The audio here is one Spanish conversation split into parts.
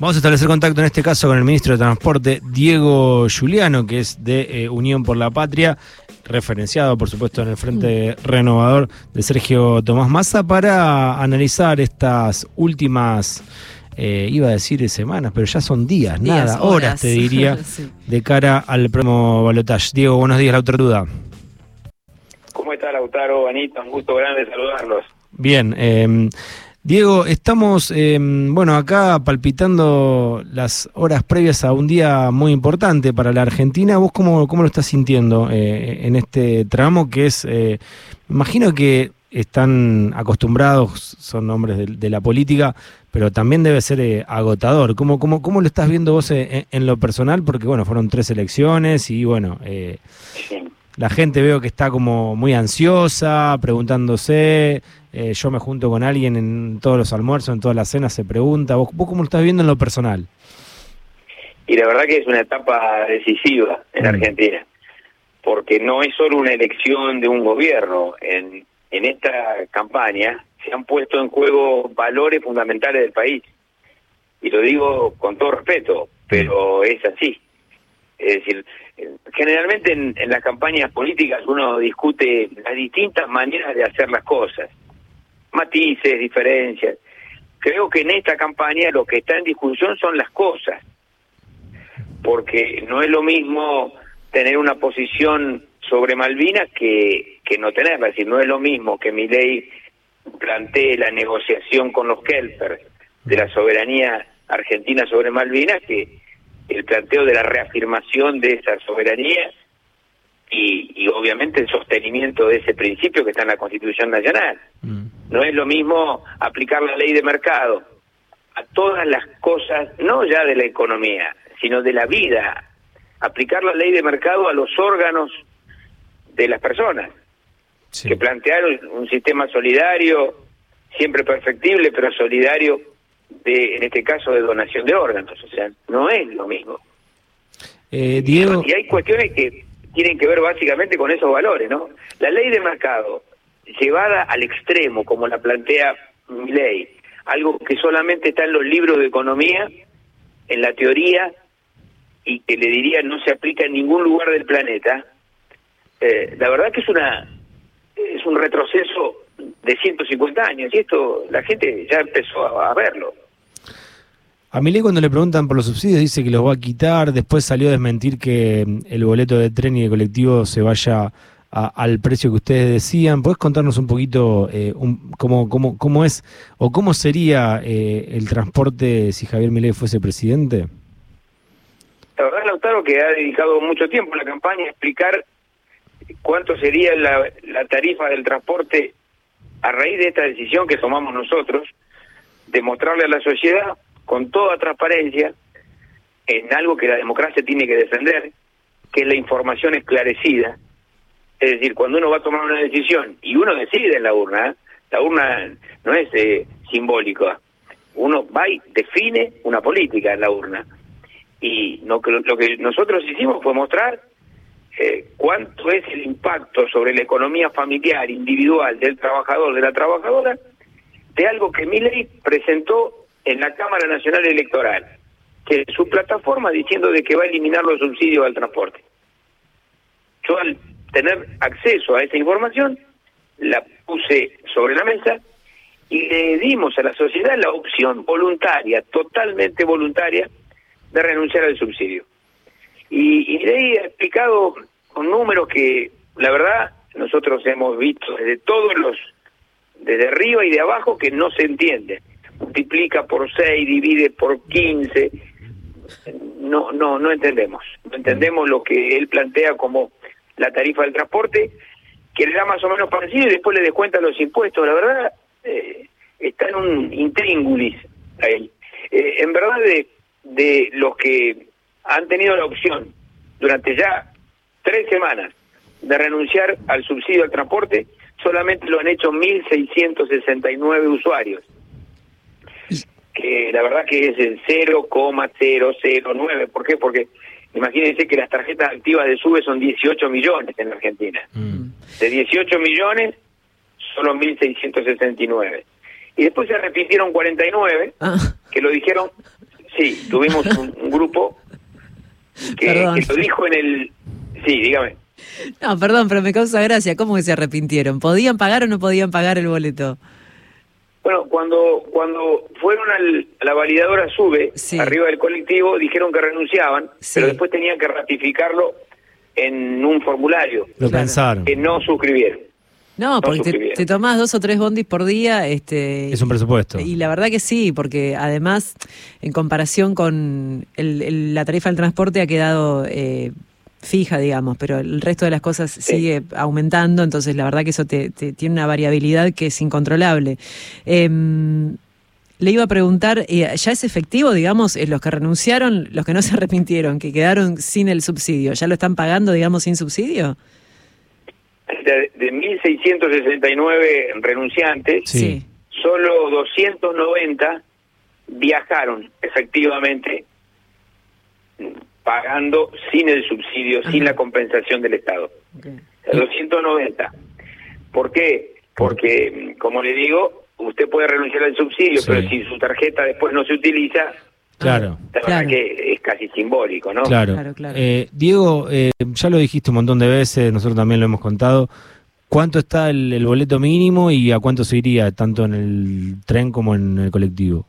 Vamos a establecer contacto en este caso con el ministro de Transporte, Diego Giuliano, que es de eh, Unión por la Patria, referenciado por supuesto en el Frente Renovador de Sergio Tomás Massa, para analizar estas últimas, eh, iba a decir semanas, pero ya son días, Días, nada, horas, horas. te diría, Sí. de cara al próximo balotaje. Diego, buenos días, la Duda. ¿Cómo está Lautaro, Anita? Un gusto grande saludarlos. Bien, eh, Diego, estamos, eh, bueno, acá palpitando las horas previas a un día muy importante para la Argentina. ¿Vos cómo, cómo lo estás sintiendo eh, en este tramo que es, eh, imagino que están acostumbrados, son hombres de, la política, pero también debe ser eh, agotador. ¿Cómo, cómo, ¿Cómo lo estás viendo vos eh, en, en lo personal? Porque, bueno, fueron tres elecciones y, bueno, eh, Sí. La gente veo que está como muy ansiosa, preguntándose. eh, yo me junto con alguien en todos los almuerzos, en todas las cenas, se pregunta. ¿Vos, vos cómo lo estás viendo en lo personal? Y la verdad que es una etapa decisiva en Mm. Argentina, porque no es solo una elección de un gobierno. En, en esta campaña se han puesto en juego valores fundamentales del país. Y lo digo con todo respeto, pero es así. Es decir, generalmente en, en las campañas políticas uno discute las distintas maneras de hacer las cosas, matices, diferencias. Creo que en esta campaña lo que está en discusión son las cosas, porque no es lo mismo tener una posición sobre Malvinas que, que no tenerla, es decir, no es lo mismo que mi ley plantee la negociación con los Kelper de la soberanía argentina sobre Malvinas que el planteo de la reafirmación de esa soberanía y, y obviamente el sostenimiento de ese principio que está en la Constitución Nacional. Mm. No es lo mismo aplicar la ley de mercado a todas las cosas, no ya de la economía, sino de la vida. Aplicar la ley de mercado a los órganos de las personas, Sí. que plantearon un sistema solidario, siempre perfectible, pero solidario, de, en este caso de donación de órganos. O sea, no es lo mismo. Eh, Diego, Y hay cuestiones que tienen que ver básicamente con esos valores, ¿no? La ley de mercado, llevada al extremo, como la plantea mi ley, algo que solamente está en los libros de economía, en la teoría, y que le diría no se aplica en ningún lugar del planeta, eh, la verdad que es una es un retroceso de 150 años, y esto la gente ya empezó a, a verlo. a Milei cuando le preguntan por los subsidios dice que los va a quitar, después salió a desmentir que mm, el boleto de tren y de colectivo se vaya a- al precio que ustedes decían. ¿Podés contarnos un poquito eh, un- cómo, cómo, cómo es o cómo sería eh, el transporte si Javier Milei fuese presidente? La verdad, Lautaro, que ha dedicado mucho tiempo en la campaña a explicar cuánto sería la, la tarifa del transporte a raíz de esta decisión que tomamos nosotros, de mostrarle a la sociedad con toda transparencia en algo que la democracia tiene que defender, que es la información esclarecida. Es decir, cuando uno va a tomar una decisión y uno decide en la urna, ¿eh? la urna no es eh, simbólica, uno va y define una política en la urna y que, lo que nosotros hicimos fue mostrar eh, cuánto es el impacto sobre la economía familiar, individual, del trabajador, de la trabajadora, de algo que Milei presentó en la Cámara Nacional Electoral, que es su plataforma diciendo de que va a eliminar los subsidios al transporte. Yo al tener acceso a esa información, la puse sobre la mesa y le dimos a la sociedad la opción voluntaria, totalmente voluntaria, de renunciar al subsidio. Y, y Milei ha explicado con números que, la verdad, nosotros hemos visto desde todos los, desde arriba y de abajo, que no se entiende. Multiplica por 6, divide por 15. No, no, no entendemos. No entendemos lo que él plantea como la tarifa del transporte, que le da más o menos parecido y después le descuenta los impuestos. La verdad, eh, está en un intríngulis ahí. Eh, en verdad, de, de los que han tenido la opción durante ya tres semanas de renunciar al subsidio al transporte, solamente lo han hecho 1.669 usuarios. Que la verdad que es el 0,009. ¿Por qué? Porque imagínense que las tarjetas activas de SUBE son 18 millones en la Argentina. Mm. De 18 millones, solo 1.669. Y después se repitieron 49, Ah, que lo dijeron Sí, tuvimos un, grupo que, que, lo dijo en el... Sí, dígame. No, perdón, pero me causa gracia. ¿Cómo que se arrepintieron? ¿Podían pagar o no podían pagar el boleto? Bueno, cuando cuando fueron al, a la validadora SUBE, arriba del colectivo, dijeron que renunciaban, pero después tenían que ratificarlo en un formulario. Lo pensaron. Que no suscribieron. No, porque te, tomás dos o tres bondis por día. Este, es un presupuesto. Y la verdad que sí, porque además, en comparación con la tarifa del transporte, ha quedado eh, fija, digamos, pero el resto de las cosas sigue aumentando, entonces la verdad que eso te, tiene una variabilidad que es incontrolable. Em, le iba a preguntar, eh, ¿ya es efectivo, digamos, eh, los que renunciaron, los que no se arrepintieron, que quedaron sin el subsidio, ¿ya lo están pagando, digamos, sin subsidio? De, de 1.669 renunciantes, sí. solo 290 viajaron efectivamente pagando sin el subsidio, sin la compensación del Estado. Okay. 290. ¿Por qué? Porque, como le digo, usted puede renunciar al subsidio, pero si su tarjeta después no se utiliza, Claro. La que es casi simbólico, ¿no? Claro. claro, eh, Diego, eh, ya lo dijiste un montón de veces, nosotros también lo hemos contado. ¿Cuánto está el, boleto mínimo y a cuánto se iría, tanto en el tren como en el colectivo?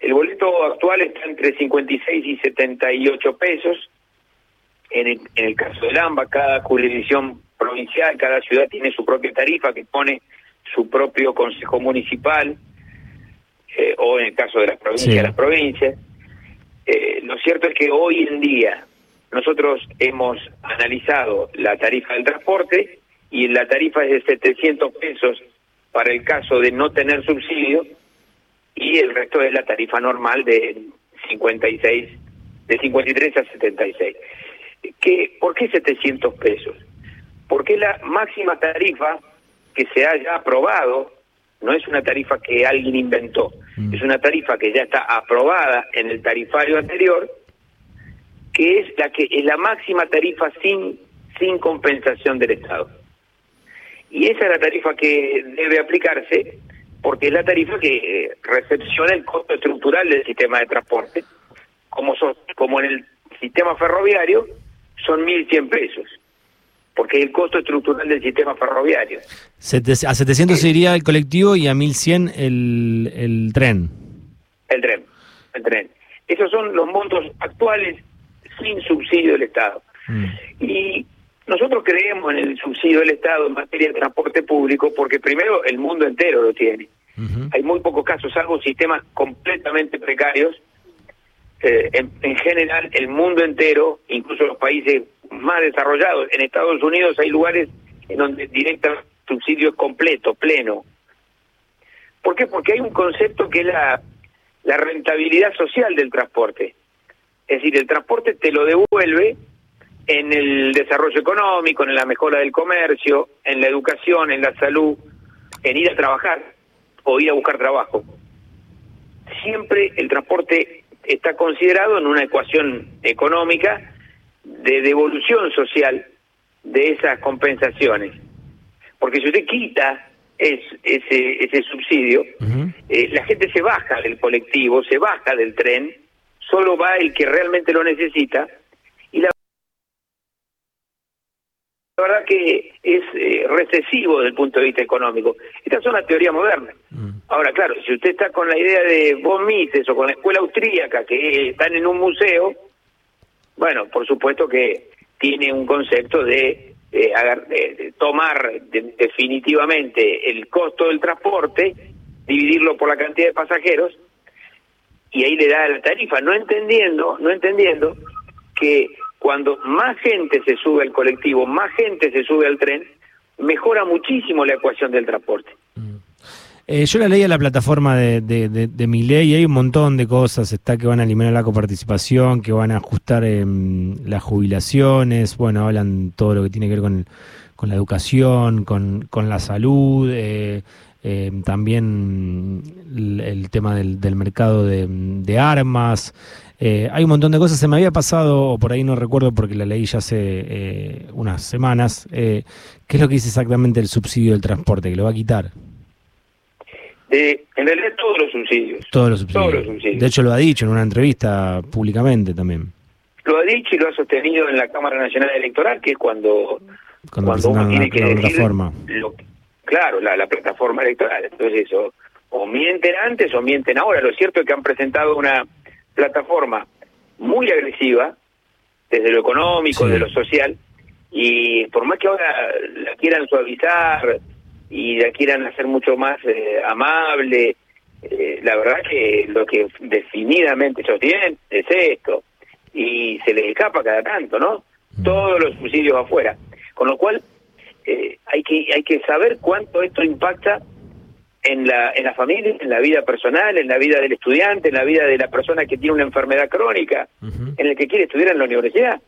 El boleto actual está entre 56 y 78 pesos. En el, en el caso del AMBA, cada jurisdicción provincial, cada ciudad tiene su propia tarifa que pone su propio consejo municipal, eh, o en el caso de las provincias, las provincias. Eh, lo cierto es que hoy en día nosotros hemos analizado la tarifa del transporte y la tarifa es de 700 pesos para el caso de no tener subsidio y el resto es la tarifa normal de 56, de 53 a 76. ¿Qué, ¿Por qué 700 pesos? Porque la máxima tarifa que se haya aprobado, no es una tarifa que alguien inventó, mm. es una tarifa que ya está aprobada en el tarifario anterior, que es la que es la máxima tarifa sin sin compensación del Estado. Y esa es la tarifa que debe aplicarse porque es la tarifa que eh, recepciona el costo estructural del sistema de transporte, como, son, como en el sistema ferroviario son 1.100 pesos, porque el costo estructural del sistema ferroviario. a 700 se iría el colectivo y a 1.100 el, el tren. El tren, el tren. Esos son los montos actuales sin subsidio del Estado. Mm. Y nosotros creemos en el subsidio del Estado en materia de transporte público porque primero el mundo entero lo tiene. Hay muy pocos casos, salvo sistemas completamente precarios. Eh, en, general, el mundo entero, incluso los países más desarrollados, en Estados Unidos hay lugares en donde directo subsidio es completo, pleno. ¿Por qué? Porque hay un concepto que es la, la rentabilidad social del transporte. Es decir, el transporte te lo devuelve en el desarrollo económico, en la mejora del comercio, en la educación, en la salud, en ir a trabajar o ir a buscar trabajo. Siempre el transporte está considerado en una ecuación económica de devolución social de esas compensaciones. Porque si usted quita ese, ese subsidio, eh, la gente se baja del colectivo, se baja del tren, solo va el que realmente lo necesita la verdad que es eh, recesivo desde el punto de vista económico. Estas son las teorías modernas. Mm. Ahora, claro, si usted está con la idea de von Mises o con la escuela austríaca que están en un museo, bueno, por supuesto que tiene un concepto de, tomar definitivamente el costo del transporte, dividirlo por la cantidad de pasajeros y ahí le da la tarifa, no entendiendo, no entendiendo que cuando más gente se sube al colectivo, más gente se sube al tren, mejora muchísimo la ecuación del transporte. Mm. Eh, yo la leí a la plataforma de, de, mi ley y hay un montón de cosas. Está que van a eliminar la coparticipación, que van a ajustar em, las jubilaciones. Bueno, hablan todo lo que tiene que ver con, con la educación, con, con la salud. Eh, em, también el, tema del, del mercado de, armas. Eh, hay un montón de cosas. Se me había pasado, o por ahí no recuerdo porque la leí ya hace unas semanas. ¿Qué es lo que dice exactamente el subsidio del transporte? ¿Que lo va a quitar? De, en realidad, todos los subsidios. Todos los subsidios. De hecho, lo ha dicho en una entrevista públicamente también. Lo ha dicho y lo ha sostenido en la Cámara Nacional Electoral, que es cuando, cuando, uno tiene que decir Lo, claro, la, la plataforma electoral. Entonces, eso, o mienten antes o mienten ahora. Lo cierto es que han presentado una plataforma muy agresiva, desde lo económico, desde lo social, y por más que ahora la quieran suavizar y la quieran hacer mucho más eh, amable, eh, la verdad que lo que definidamente sostienen es esto, y se les escapa cada tanto, ¿no? Mm. Todos los subsidios afuera. Con lo cual, eh, hay, que, hay que saber cuánto esto impacta en la, en la familia, en la vida personal, en la vida del estudiante, en la vida de la persona que tiene una enfermedad crónica, en el que quiere estudiar en la universidad.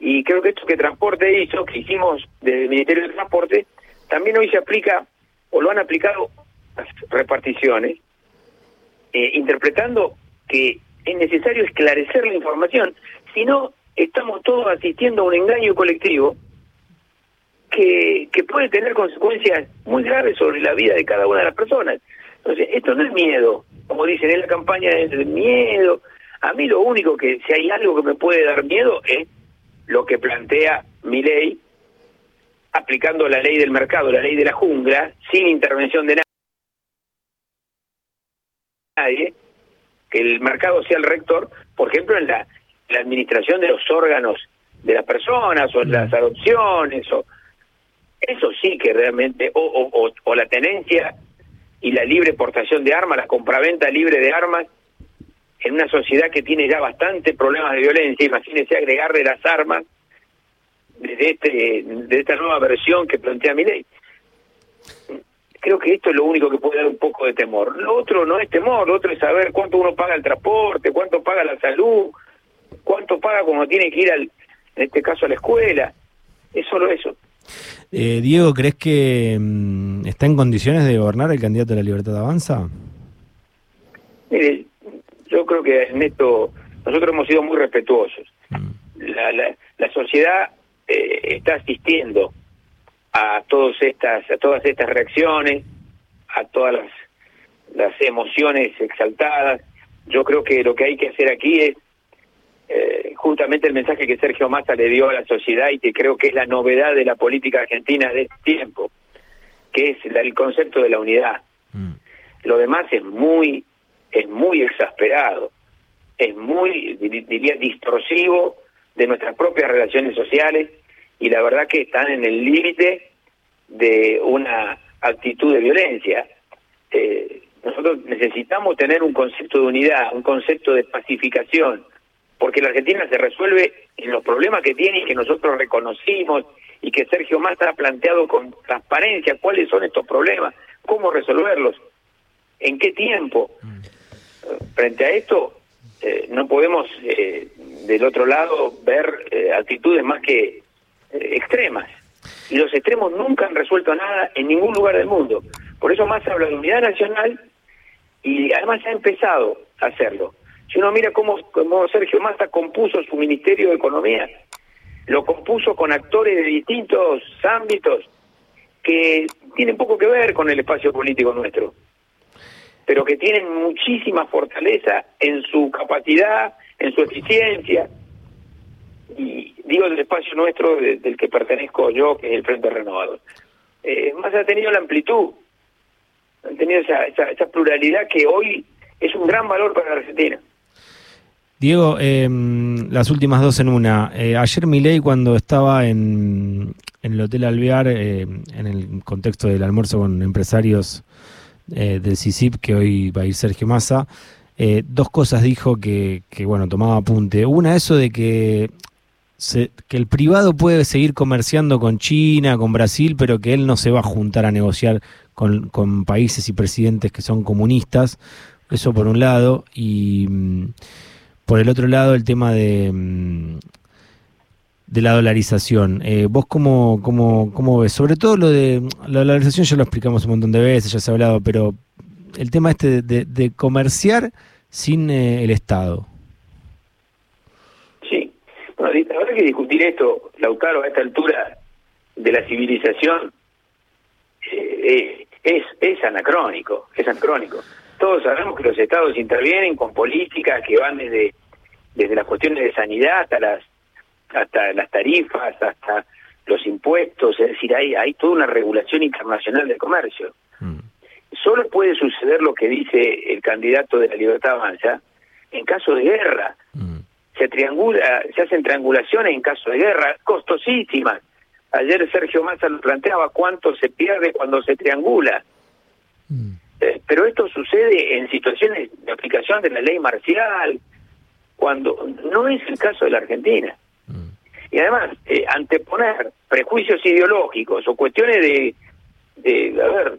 Y creo que esto que Transporte hizo, que hicimos desde el Ministerio de Transporte, también hoy se aplica, o lo han aplicado las reparticiones, eh, interpretando que es necesario esclarecer la información, si no estamos todos asistiendo a un engaño colectivo que, que puede tener consecuencias muy graves sobre la vida de cada una de las personas. Entonces, esto no es miedo, como dicen en la campaña, es miedo. A mí lo único que, si hay algo que me puede dar miedo, es lo que plantea mi ley, aplicando la ley del mercado, la ley de la jungla, sin intervención de nadie, que el mercado sea el rector, por ejemplo, en la, la administración de los órganos de las personas o en las adopciones o eso sí que realmente, o, o, o la tenencia y la libre portación de armas, la compraventa libre de armas, en una sociedad que tiene ya bastante problemas de violencia, imagínese agregarle las armas de, este, de esta nueva versión que plantea mi ley. Creo que esto es lo único que puede dar un poco de temor. Lo otro no es temor, lo otro es saber cuánto uno paga el transporte, cuánto paga la salud, cuánto paga cuando tiene que ir, al, en este caso, a la escuela. Es solo eso. Eh, Diego, ¿crees que mm, está en condiciones de gobernar el candidato de la Libertad Avanza? Mire, yo creo que en esto nosotros hemos sido muy respetuosos. Mm. La, la, la, sociedad está asistiendo a todas estas a todas estas reacciones, a todas las, las emociones exaltadas. Yo creo que lo que hay que hacer aquí es eh, justamente el mensaje que Sergio Massa le dio a la sociedad y que creo que es la novedad de la política argentina de este tiempo, que es el concepto de la unidad. Mm. Lo demás es muy, es muy exasperado, es muy, diría, distorsivo de nuestras propias relaciones sociales y la verdad que están en el límite de una actitud de violencia. Eh, nosotros necesitamos tener un concepto de unidad, un concepto de pacificación, porque la Argentina se resuelve en los problemas que tiene y que nosotros reconocimos y que Sergio Massa ha planteado con transparencia cuáles son estos problemas, cómo resolverlos, en qué tiempo. Mm. Frente a esto, eh, no podemos eh, del otro lado ver eh, actitudes más que extremas. Y los extremos nunca han resuelto nada en ningún lugar del mundo. Por eso Massa habla de unidad nacional y además ha empezado a hacerlo. Si uno mira cómo, cómo Sergio Massa compuso su Ministerio de Economía, lo compuso con actores de distintos ámbitos que tienen poco que ver con el espacio político nuestro, pero que tienen muchísima fortaleza en su capacidad, en su eficiencia. Digo del espacio nuestro del que pertenezco yo, que es el Frente Renovador. Eh, más ha tenido la amplitud, ha tenido esa, pluralidad que hoy es un gran valor para la Argentina. Diego, em, las últimas dos en una. Eh, ayer Milei cuando estaba en, el Hotel Alvear, em, en el contexto del almuerzo con empresarios eh, del CICIP, que hoy va a ir Sergio Massa, eh, dos cosas dijo que, bueno, tomaba apunte. Una, eso de que, que el privado puede seguir comerciando con China, con Brasil, pero que él no se va a juntar a negociar con, con países y presidentes que son comunistas. Eso por un lado. Y mm, por el otro lado, el tema de, mm, de la dolarización. Eh, ¿Vos cómo, cómo, cómo ves? Sobre todo lo de la dolarización ya lo explicamos un montón de veces, ya se ha hablado, pero el tema este de, comerciar sin eh, el Estado. Bueno, habrá que discutir esto, Lautaro, a esta altura de la civilización. Eh, es, es anacrónico, es anacrónico. Todos sabemos que los estados intervienen con políticas que van desde, desde las cuestiones de sanidad hasta las, hasta las tarifas, hasta los impuestos, es decir, hay, hay toda una regulación internacional del comercio. Mm. Solo puede suceder lo que dice el candidato de la Libertad Avanza en caso de guerra. Mm. Se triangula, se hacen triangulaciones en caso de guerra, costosísimas. Ayer Sergio Massa lo planteaba cuánto se pierde cuando se triangula. Mm. Eh, pero esto sucede en situaciones de aplicación de la ley marcial, cuando no es el caso de la Argentina. Mm. Y además, eh, anteponer prejuicios ideológicos o cuestiones de, de, a ver,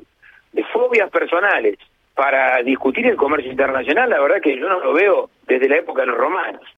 de fobias personales para discutir el comercio internacional, la verdad que yo no lo veo desde la época de los romanos.